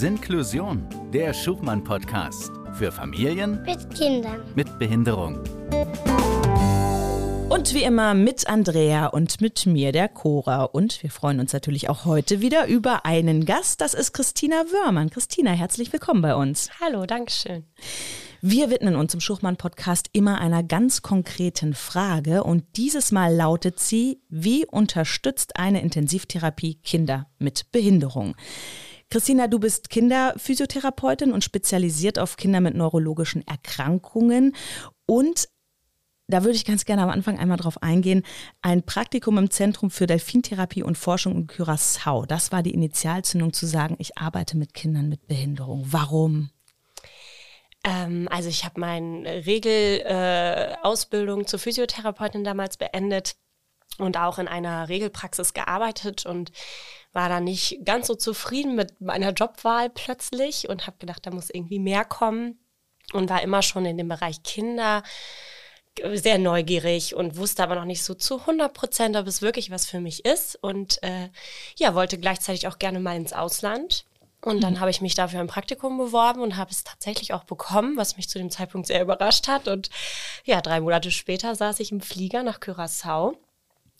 Sinklusion, der Schubmann-Podcast für Familien Mit Kindern. mit Behinderung. Und wie immer mit Andrea und mit mir, der Cora. Und wir freuen uns natürlich auch heute wieder über einen Gast. Das ist Christina Wörmann. Christina, herzlich willkommen bei uns. Hallo, Dankeschön. Wir widmen uns im Schuchmann-Podcast immer einer ganz konkreten Frage. Und dieses Mal lautet sie, wie unterstützt eine Intensivtherapie Kinder mit Behinderung? Christina, du bist Kinderphysiotherapeutin und spezialisiert auf Kinder mit neurologischen Erkrankungen und da würde ich ganz gerne am Anfang einmal drauf eingehen. Ein Praktikum im Zentrum für Delfintherapie und Forschung in Curaçao. Das war die Initialzündung zu sagen, ich arbeite mit Kindern mit Behinderung. Warum? Ähm, also ich habe meine Regelausbildung äh, zur Physiotherapeutin damals beendet und auch in einer Regelpraxis gearbeitet und war da nicht ganz so zufrieden mit meiner Jobwahl plötzlich und habe gedacht, da muss irgendwie mehr kommen und war immer schon in dem Bereich Kinder sehr neugierig und wusste aber noch nicht so zu 100 Prozent, ob es wirklich was für mich ist und äh, ja, wollte gleichzeitig auch gerne mal ins Ausland. Und dann mhm. habe ich mich dafür ein Praktikum beworben und habe es tatsächlich auch bekommen, was mich zu dem Zeitpunkt sehr überrascht hat. Und ja, drei Monate später saß ich im Flieger nach Curaçao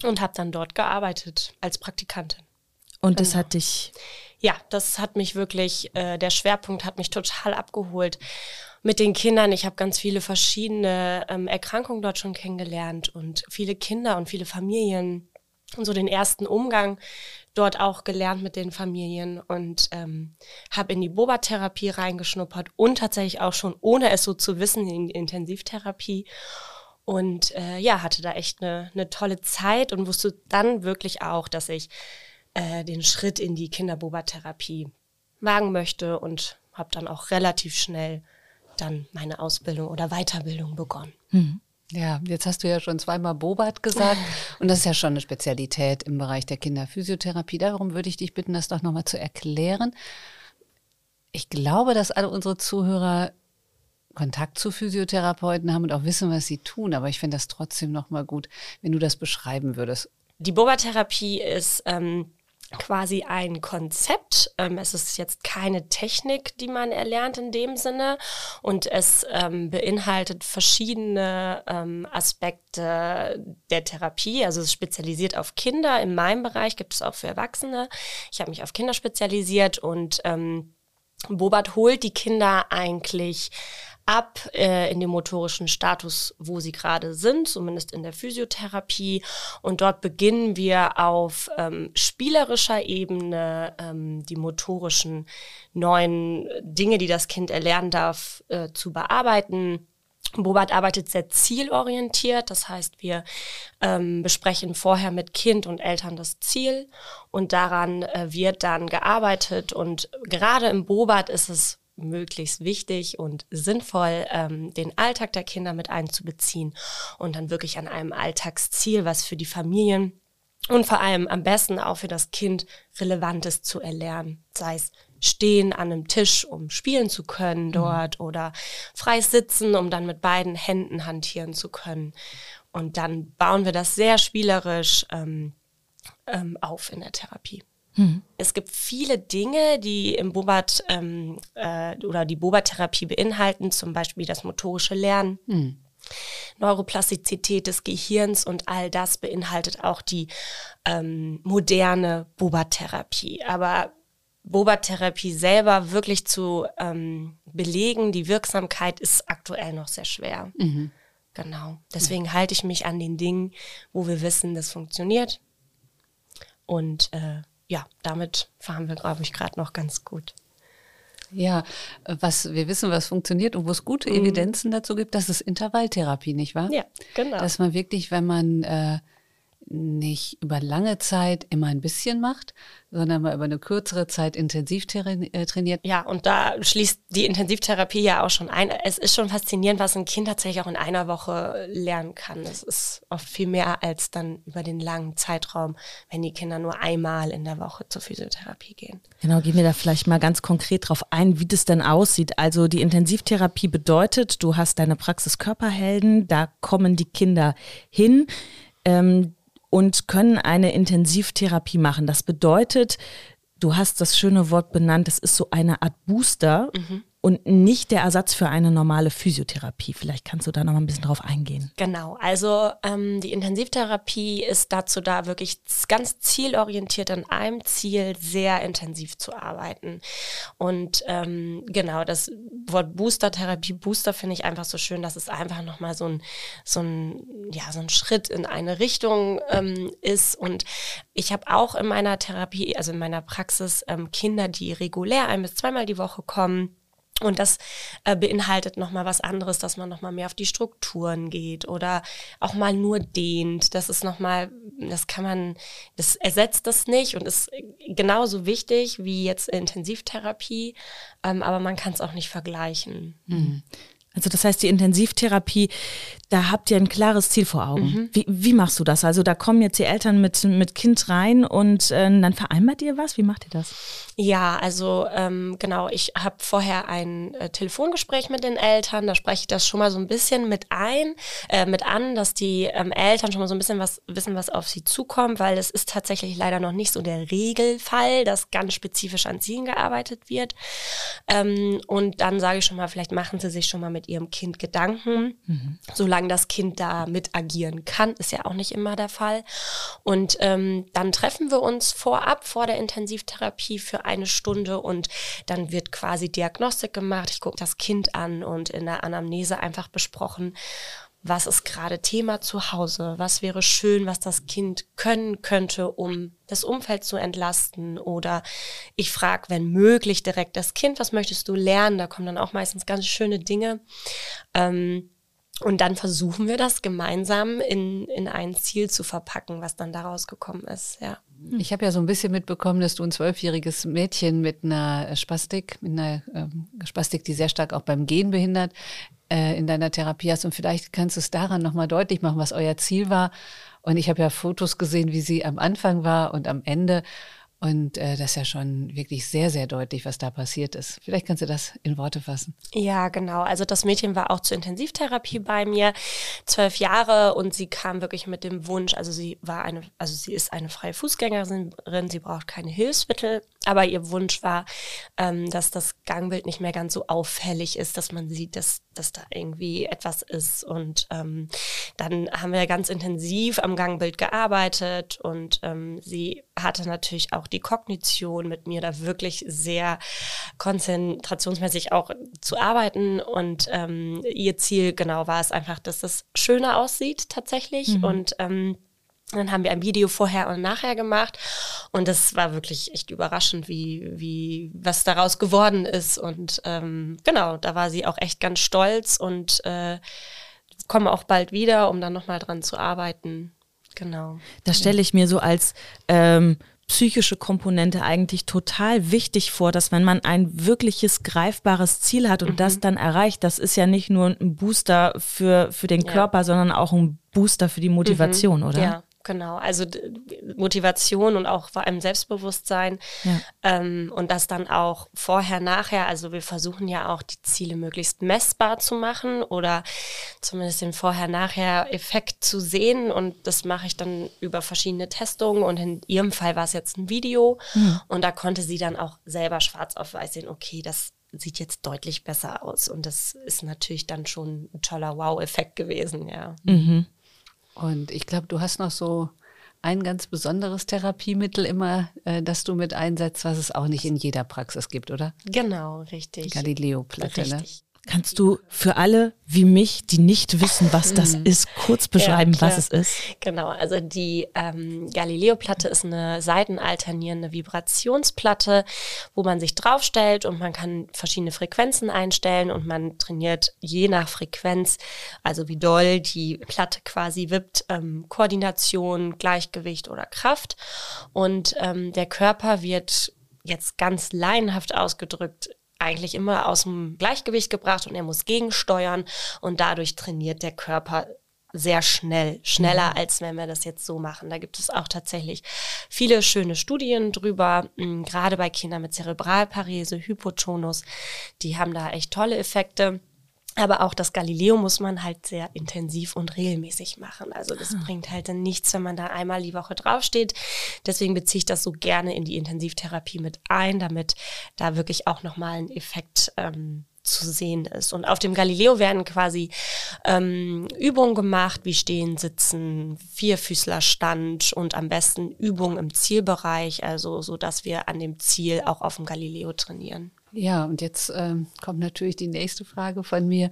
und habe dann dort gearbeitet als Praktikantin. Und das genau. hat dich. Ja, das hat mich wirklich, äh, der Schwerpunkt hat mich total abgeholt mit den Kindern. Ich habe ganz viele verschiedene ähm, Erkrankungen dort schon kennengelernt und viele Kinder und viele Familien und so den ersten Umgang dort auch gelernt mit den Familien und ähm, habe in die Boba-Therapie reingeschnuppert und tatsächlich auch schon, ohne es so zu wissen, in die Intensivtherapie. Und äh, ja, hatte da echt eine, eine tolle Zeit und wusste dann wirklich auch, dass ich äh, den Schritt in die Kinderboba-Therapie wagen möchte und habe dann auch relativ schnell dann meine Ausbildung oder Weiterbildung begonnen. Mhm. Ja, jetzt hast du ja schon zweimal Bobat gesagt und das ist ja schon eine Spezialität im Bereich der Kinderphysiotherapie. Darum würde ich dich bitten, das doch nochmal zu erklären. Ich glaube, dass alle unsere Zuhörer Kontakt zu Physiotherapeuten haben und auch wissen, was sie tun, aber ich finde das trotzdem nochmal gut, wenn du das beschreiben würdest. Die Boba-Therapie ist ähm, quasi ein Konzept. Ähm, es ist jetzt keine Technik, die man erlernt in dem Sinne und es ähm, beinhaltet verschiedene ähm, Aspekte der Therapie. Also es ist spezialisiert auf Kinder. In meinem Bereich gibt es auch für Erwachsene. Ich habe mich auf Kinder spezialisiert und Bobat holt die Kinder eigentlich ab äh, in dem motorischen Status, wo sie gerade sind, zumindest in der Physiotherapie. Und dort beginnen wir auf ähm, spielerischer Ebene ähm, die motorischen neuen Dinge, die das Kind erlernen darf, äh, zu bearbeiten. Bobat arbeitet sehr zielorientiert, das heißt, wir ähm, besprechen vorher mit Kind und Eltern das Ziel und daran äh, wird dann gearbeitet und gerade im Bobat ist es möglichst wichtig und sinnvoll, ähm, den Alltag der Kinder mit einzubeziehen und dann wirklich an einem Alltagsziel, was für die Familien und vor allem am besten auch für das Kind Relevantes zu erlernen. Sei es stehen an einem Tisch, um spielen zu können mhm. dort mhm. oder frei sitzen, um dann mit beiden Händen hantieren zu können. Und dann bauen wir das sehr spielerisch ähm, ähm, auf in der Therapie. Mhm. Es gibt viele Dinge, die im Bobat ähm, äh, oder die Bobat-Therapie beinhalten, zum Beispiel das motorische Lernen. Mhm. Neuroplastizität des Gehirns und all das beinhaltet auch die ähm, moderne Bobat-Therapie. Aber Bobat-Therapie selber wirklich zu ähm, belegen, die Wirksamkeit ist aktuell noch sehr schwer. Mhm. Genau. Deswegen ja. halte ich mich an den Dingen, wo wir wissen, das funktioniert. Und äh, ja, damit fahren wir, glaube ich, gerade noch ganz gut. Ja, was wir wissen, was funktioniert und wo es gute mhm. Evidenzen dazu gibt, das ist Intervalltherapie, nicht wahr? Ja, genau. Dass man wirklich, wenn man äh, nicht über lange Zeit immer ein bisschen macht, sondern mal über eine kürzere Zeit intensiv äh, trainiert. Ja, und da schließt die Intensivtherapie ja auch schon ein. Es ist schon faszinierend, was ein Kind tatsächlich auch in einer Woche lernen kann. Es ist oft viel mehr als dann über den langen Zeitraum, wenn die Kinder nur einmal in der Woche zur Physiotherapie gehen. Genau, gehen wir da vielleicht mal ganz konkret drauf ein, wie das denn aussieht. Also die Intensivtherapie bedeutet, du hast deine Praxis Körperhelden, da kommen die Kinder hin. Ähm, und können eine Intensivtherapie machen. Das bedeutet, du hast das schöne Wort benannt, es ist so eine Art Booster. Mhm und nicht der Ersatz für eine normale Physiotherapie. Vielleicht kannst du da noch mal ein bisschen drauf eingehen. Genau, also ähm, die Intensivtherapie ist dazu da, wirklich ganz zielorientiert an einem Ziel sehr intensiv zu arbeiten. Und ähm, genau, das Wort Booster-Therapie, Booster finde ich einfach so schön, dass es einfach nochmal so ein, so ein, ja, so ein Schritt in eine Richtung ähm, ist. Und ich habe auch in meiner Therapie, also in meiner Praxis, ähm, Kinder, die regulär ein bis zweimal die Woche kommen und das äh, beinhaltet nochmal was anderes, dass man nochmal mehr auf die Strukturen geht oder auch mal nur dehnt. Das ist nochmal, das kann man, das ersetzt das nicht und ist genauso wichtig wie jetzt Intensivtherapie, ähm, aber man kann es auch nicht vergleichen. Mhm. Also das heißt, die Intensivtherapie, da habt ihr ein klares Ziel vor Augen. Mhm. Wie, wie machst du das? Also da kommen jetzt die Eltern mit, mit Kind rein und äh, dann vereinbart ihr was? Wie macht ihr das? Ja, also ähm, genau, ich habe vorher ein äh, Telefongespräch mit den Eltern, da spreche ich das schon mal so ein bisschen mit ein, äh, mit an, dass die ähm, Eltern schon mal so ein bisschen was wissen, was auf sie zukommt, weil es ist tatsächlich leider noch nicht so der Regelfall, dass ganz spezifisch an Zielen gearbeitet wird. Ähm, und dann sage ich schon mal, vielleicht machen sie sich schon mal mit mit ihrem Kind Gedanken, mhm. solange das Kind da mit agieren kann, ist ja auch nicht immer der Fall. Und ähm, dann treffen wir uns vorab vor der Intensivtherapie für eine Stunde und dann wird quasi Diagnostik gemacht. Ich gucke das Kind an und in der Anamnese einfach besprochen, was ist gerade Thema zu Hause, was wäre schön, was das Kind können könnte, um das Umfeld zu entlasten. Oder ich frage, wenn möglich, direkt das Kind, was möchtest du lernen? Da kommen dann auch meistens ganz schöne Dinge. Ähm, und dann versuchen wir das gemeinsam in, in ein Ziel zu verpacken, was dann daraus gekommen ist, ja. Ich habe ja so ein bisschen mitbekommen, dass du ein zwölfjähriges Mädchen mit einer Spastik, mit einer ähm, Spastik, die sehr stark auch beim Gehen behindert, äh, in deiner Therapie hast. Und vielleicht kannst du es daran nochmal deutlich machen, was euer Ziel war. Und ich habe ja Fotos gesehen, wie sie am Anfang war und am Ende. Und äh, das ist ja schon wirklich sehr, sehr deutlich, was da passiert ist. Vielleicht kannst du das in Worte fassen. Ja, genau. Also das Mädchen war auch zur Intensivtherapie bei mir, zwölf Jahre, und sie kam wirklich mit dem Wunsch, also sie war eine, also sie ist eine freie Fußgängerin, sie braucht keine Hilfsmittel, aber ihr Wunsch war, ähm, dass das Gangbild nicht mehr ganz so auffällig ist, dass man sieht, dass, dass da irgendwie etwas ist. Und ähm, dann haben wir ganz intensiv am Gangbild gearbeitet und ähm, sie hatte natürlich auch die Kognition mit mir da wirklich sehr konzentrationsmäßig auch zu arbeiten. Und ähm, ihr Ziel genau war es einfach, dass es schöner aussieht tatsächlich. Mhm. Und ähm, dann haben wir ein Video vorher und nachher gemacht und das war wirklich echt überraschend, wie, wie was daraus geworden ist. Und ähm, genau, da war sie auch echt ganz stolz und äh, komme auch bald wieder, um dann nochmal dran zu arbeiten. Genau. Das stelle ich mir so als ähm, psychische Komponente eigentlich total wichtig vor, dass wenn man ein wirkliches greifbares Ziel hat und mhm. das dann erreicht, das ist ja nicht nur ein Booster für, für den Körper, ja. sondern auch ein Booster für die Motivation, mhm. oder? Ja, Genau, also Motivation und auch vor allem Selbstbewusstsein ja. ähm, und das dann auch vorher, nachher. Also wir versuchen ja auch die Ziele möglichst messbar zu machen oder zumindest den Vorher-Nachher-Effekt zu sehen und das mache ich dann über verschiedene Testungen und in ihrem Fall war es jetzt ein Video mhm. und da konnte sie dann auch selber schwarz auf weiß sehen, okay, das sieht jetzt deutlich besser aus und das ist natürlich dann schon ein toller Wow-Effekt gewesen, ja. Mhm. Und ich glaube, du hast noch so ein ganz besonderes Therapiemittel immer, äh, das du mit einsetzt, was es auch nicht in jeder Praxis gibt, oder? Genau, richtig. Galileo-Platte, ne? Kannst du für alle wie mich, die nicht wissen, was das mhm. ist, kurz beschreiben, ja, was es ist? Genau, also die ähm, Galileo-Platte ist eine seitenalternierende Vibrationsplatte, wo man sich draufstellt und man kann verschiedene Frequenzen einstellen und man trainiert je nach Frequenz, also wie doll die Platte quasi wippt, ähm, Koordination, Gleichgewicht oder Kraft. Und ähm, der Körper wird jetzt ganz laienhaft ausgedrückt eigentlich immer aus dem Gleichgewicht gebracht und er muss gegensteuern und dadurch trainiert der Körper sehr schnell, schneller mhm. als wenn wir das jetzt so machen. Da gibt es auch tatsächlich viele schöne Studien drüber, gerade bei Kindern mit Zerebralparese, Hypotonus, die haben da echt tolle Effekte. Aber auch das Galileo muss man halt sehr intensiv und regelmäßig machen. Also das ah. bringt halt dann nichts, wenn man da einmal die Woche draufsteht. Deswegen beziehe ich das so gerne in die Intensivtherapie mit ein, damit da wirklich auch nochmal ein Effekt ähm, zu sehen ist. Und auf dem Galileo werden quasi ähm, Übungen gemacht, wie Stehen, Sitzen, Vierfüßlerstand und am besten Übungen im Zielbereich, also so, dass wir an dem Ziel auch auf dem Galileo trainieren. Ja, und jetzt ähm, kommt natürlich die nächste Frage von mir.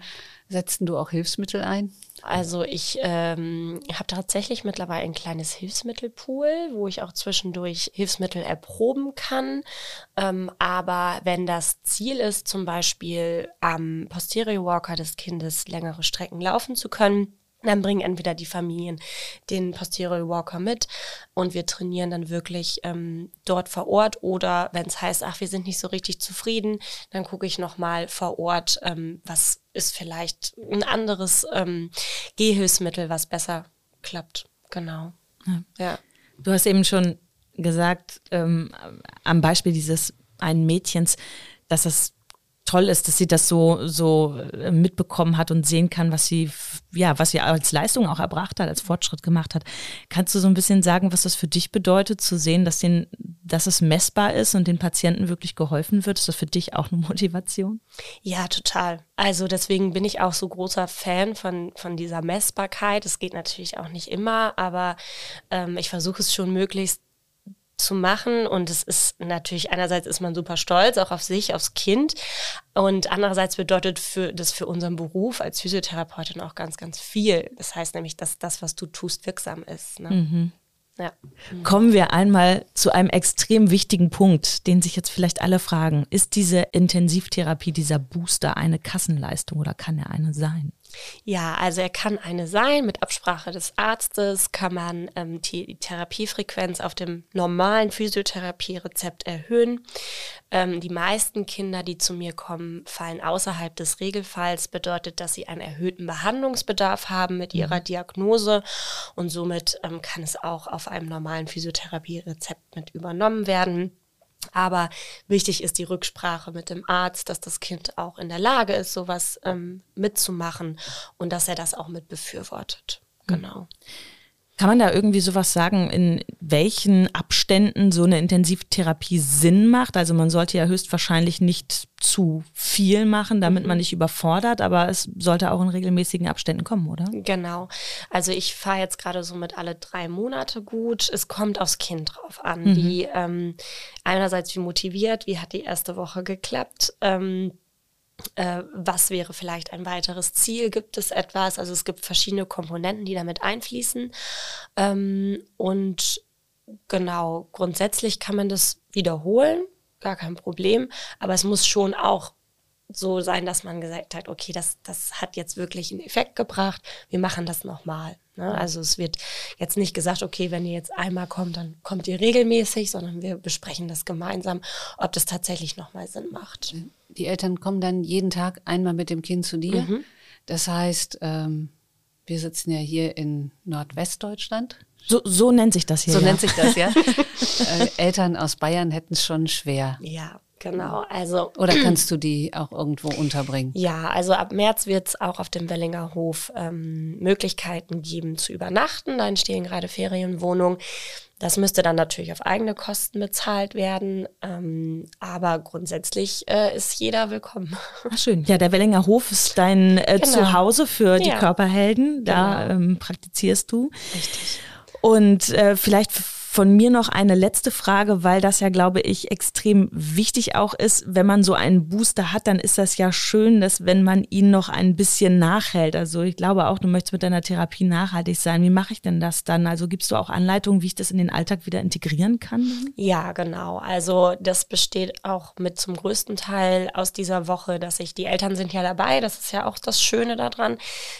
Setzen du auch Hilfsmittel ein? Also ich ähm, habe tatsächlich mittlerweile ein kleines Hilfsmittelpool, wo ich auch zwischendurch Hilfsmittel erproben kann. Ähm, aber wenn das Ziel ist, zum Beispiel am Posterior Walker des Kindes längere Strecken laufen zu können, dann bringen entweder die Familien den Posterior Walker mit und wir trainieren dann wirklich ähm, dort vor Ort oder wenn es heißt, ach, wir sind nicht so richtig zufrieden, dann gucke ich nochmal vor Ort, ähm, was ist vielleicht ein anderes ähm, Gehhilfsmittel, was besser klappt. Genau. Ja. ja. Du hast eben schon gesagt, ähm, am Beispiel dieses einen Mädchens, dass es toll ist, dass sie das so, so äh, mitbekommen hat und sehen kann, was sie, ja, was sie als Leistung auch erbracht hat, als Fortschritt gemacht hat. Kannst du so ein bisschen sagen, was das für dich bedeutet, zu sehen, dass, den, dass es messbar ist und den Patienten wirklich geholfen wird? Ist das für dich auch eine Motivation? Ja, total. Also deswegen bin ich auch so großer Fan von, von dieser Messbarkeit. Es geht natürlich auch nicht immer, aber ähm, ich versuche es schon möglichst zu machen. Und es ist natürlich, einerseits ist man super stolz, auch auf sich, aufs Kind. Und andererseits bedeutet für, das für unseren Beruf als Physiotherapeutin auch ganz, ganz viel. Das heißt nämlich, dass das, was du tust, wirksam ist. Ne? Mhm. Ja. Kommen wir einmal zu einem extrem wichtigen Punkt, den sich jetzt vielleicht alle fragen. Ist diese Intensivtherapie, dieser Booster eine Kassenleistung oder kann er eine sein? Ja, also er kann eine sein. Mit Absprache des Arztes kann man ähm, die Therapiefrequenz auf dem normalen Physiotherapierezept erhöhen. Ähm, die meisten Kinder, die zu mir kommen, fallen außerhalb des Regelfalls. Bedeutet, dass sie einen erhöhten Behandlungsbedarf haben mit ihrer mhm. Diagnose und somit ähm, kann es auch auf einem normalen Physiotherapierezept mit übernommen werden. Aber wichtig ist die Rücksprache mit dem Arzt, dass das Kind auch in der Lage ist, sowas ähm, mitzumachen und dass er das auch mit befürwortet. Hm. Genau. Kann man da irgendwie sowas sagen, in welchen Abständen so eine Intensivtherapie Sinn macht? Also man sollte ja höchstwahrscheinlich nicht zu viel machen, damit mhm. man nicht überfordert, aber es sollte auch in regelmäßigen Abständen kommen, oder? Genau. Also ich fahre jetzt gerade so mit alle drei Monate gut. Es kommt aufs Kind drauf an, mhm. wie ähm, einerseits wie motiviert, wie hat die erste Woche geklappt. Ähm, äh, was wäre vielleicht ein weiteres Ziel? Gibt es etwas? Also es gibt verschiedene Komponenten, die damit einfließen. Ähm, und genau, grundsätzlich kann man das wiederholen, gar kein Problem. Aber es muss schon auch so sein, dass man gesagt hat, okay, das, das hat jetzt wirklich einen Effekt gebracht, wir machen das nochmal. Ne? Also es wird jetzt nicht gesagt, okay, wenn ihr jetzt einmal kommt, dann kommt ihr regelmäßig, sondern wir besprechen das gemeinsam, ob das tatsächlich nochmal Sinn macht. Die Eltern kommen dann jeden Tag einmal mit dem Kind zu dir. Mhm. Das heißt, ähm, wir sitzen ja hier in Nordwestdeutschland. So, so nennt sich das hier. So ja. nennt sich das, ja. äh, Eltern aus Bayern hätten es schon schwer. Ja, Genau, also. Oder kannst du die auch irgendwo unterbringen? Ja, also ab März wird es auch auf dem Wellinger Hof ähm, Möglichkeiten geben zu übernachten. Da entstehen gerade Ferienwohnungen. Das müsste dann natürlich auf eigene Kosten bezahlt werden, ähm, aber grundsätzlich äh, ist jeder willkommen. Ach schön. Ja, der Wellinger Hof ist dein äh, genau. Zuhause für die ja. Körperhelden. Da genau. ähm, praktizierst du. Richtig. Und äh, vielleicht von mir noch eine letzte Frage, weil das ja, glaube ich, extrem wichtig auch ist. Wenn man so einen Booster hat, dann ist das ja schön, dass wenn man ihn noch ein bisschen nachhält. Also ich glaube auch, du möchtest mit deiner Therapie nachhaltig sein. Wie mache ich denn das dann? Also gibst du auch Anleitungen, wie ich das in den Alltag wieder integrieren kann? Ja, genau. Also das besteht auch mit zum größten Teil aus dieser Woche, dass ich, die Eltern sind ja dabei, das ist ja auch das Schöne daran,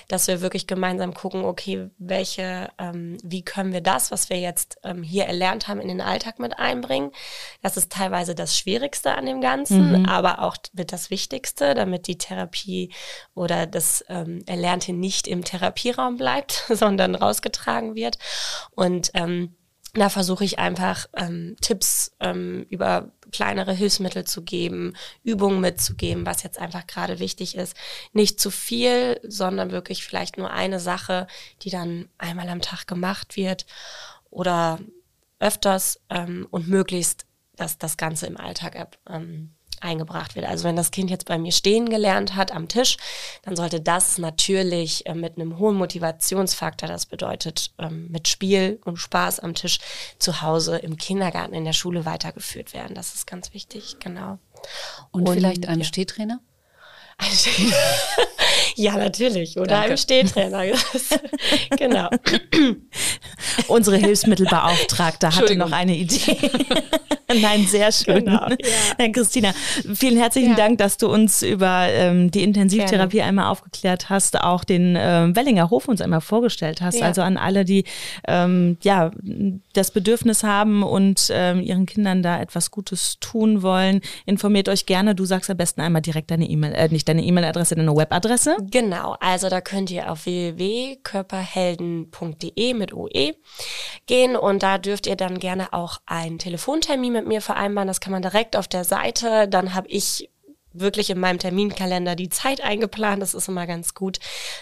dass wir wirklich gemeinsam gucken, okay, welche, ähm, wie können wir das, was wir jetzt ähm, hier erlernt haben, in den Alltag mit einbringen. Das ist teilweise das Schwierigste an dem Ganzen, mhm. aber auch mit das Wichtigste, damit die Therapie oder das ähm, Erlernte nicht im Therapieraum bleibt, sondern rausgetragen wird. Und ähm, da versuche ich einfach ähm, Tipps ähm, über kleinere Hilfsmittel zu geben, Übungen mitzugeben, was jetzt einfach gerade wichtig ist. Nicht zu viel, sondern wirklich vielleicht nur eine Sache, die dann einmal am Tag gemacht wird oder öfters ähm, und möglichst, dass das Ganze im Alltag ähm, eingebracht wird. Also wenn das Kind jetzt bei mir stehen gelernt hat am Tisch, dann sollte das natürlich äh, mit einem hohen Motivationsfaktor, das bedeutet ähm, mit Spiel und Spaß am Tisch zu Hause, im Kindergarten, in der Schule weitergeführt werden. Das ist ganz wichtig, genau. Und, und vielleicht ein ja. Stehtrainer? ja, natürlich. Oder Danke. einem Stehtrainer. genau. Unsere Hilfsmittelbeauftragte hatte noch eine Idee. Nein, sehr schön. Genau, ja. Christina, vielen herzlichen ja. Dank, dass du uns über ähm, die Intensivtherapie Gerne. einmal aufgeklärt hast, auch den ähm, Wellinger Hof uns einmal vorgestellt hast. Ja. Also an alle, die ähm, ja das Bedürfnis haben und ähm, ihren Kindern da etwas Gutes tun wollen, informiert euch gerne. Du sagst am besten einmal direkt deine E-Mail, äh, nicht deine E-Mail-Adresse, deine Webadresse. Genau, also da könnt ihr auf www.körperhelden.de mit OE gehen und da dürft ihr dann gerne auch einen Telefontermin mit mir vereinbaren. Das kann man direkt auf der Seite. Dann habe ich wirklich in meinem Terminkalender die Zeit eingeplant. Das ist immer ganz gut,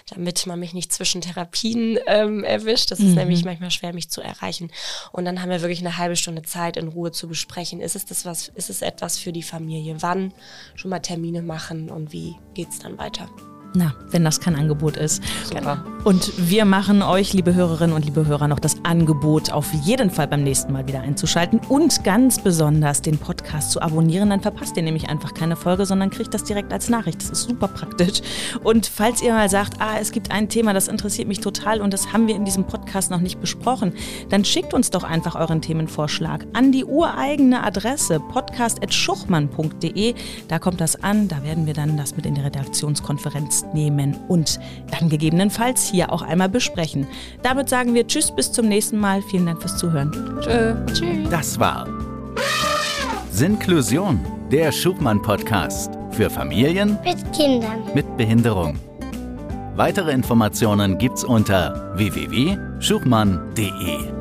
damit man mich nicht zwischen Therapien ähm, erwischt. Das ist mhm. nämlich manchmal schwer, mich zu erreichen. Und dann haben wir wirklich eine halbe Stunde Zeit, in Ruhe zu besprechen. Ist es das was, ist es etwas für die Familie? Wann schon mal Termine machen und wie geht's dann weiter? Na, wenn das kein Angebot ist. Super. Und wir machen euch, liebe Hörerinnen und liebe Hörer, noch das Angebot, auf jeden Fall beim nächsten Mal wieder einzuschalten und ganz besonders den Podcast zu abonnieren. Dann verpasst ihr nämlich einfach keine Folge, sondern kriegt das direkt als Nachricht. Das ist super praktisch. Und falls ihr mal sagt, ah, es gibt ein Thema, das interessiert mich total und das haben wir in diesem Podcast noch nicht besprochen, dann schickt uns doch einfach euren Themenvorschlag an die ureigene Adresse podcast.schuchmann.de. Da kommt das an, da werden wir dann das mit in die Redaktionskonferenz nehmen und dann gegebenenfalls hier auch einmal besprechen. Damit sagen wir Tschüss, bis zum nächsten Mal. Vielen Dank fürs Zuhören. Tschö. Tschüss. Das war Sinklusion, der Schubmann-Podcast für Familien mit Kindern mit Behinderung. Weitere Informationen gibt's unter www.schubmann.de.